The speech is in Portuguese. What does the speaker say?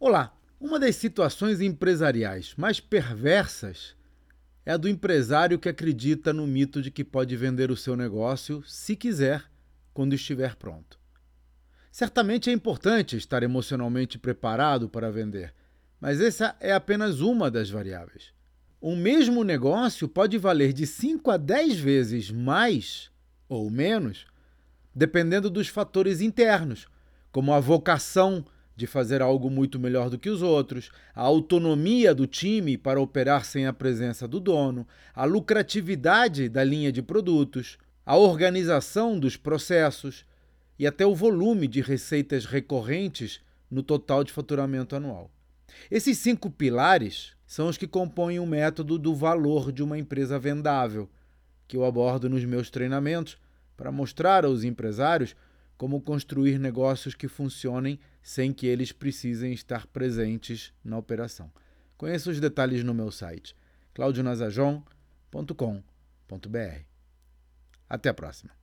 Olá! Uma das situações empresariais mais perversas é a do empresário que acredita no mito de que pode vender o seu negócio, se quiser, quando estiver pronto. Certamente é importante estar emocionalmente preparado para vender, mas essa é apenas uma das variáveis. Um mesmo negócio pode valer de 5 a 10 vezes mais ou menos, dependendo dos fatores internos, como a vocação de fazer algo muito melhor do que os outros, a autonomia do time para operar sem a presença do dono, a lucratividade da linha de produtos, a organização dos processos e até o volume de receitas recorrentes no total de faturamento anual. Esses cinco pilares são os que compõem o método do valor de uma empresa vendável, que eu abordo nos meus treinamentos para mostrar aos empresários como construir negócios que funcionem sem que eles precisem estar presentes na operação. Conheça os detalhes no meu site claudionazajon.com.br. Até a próxima.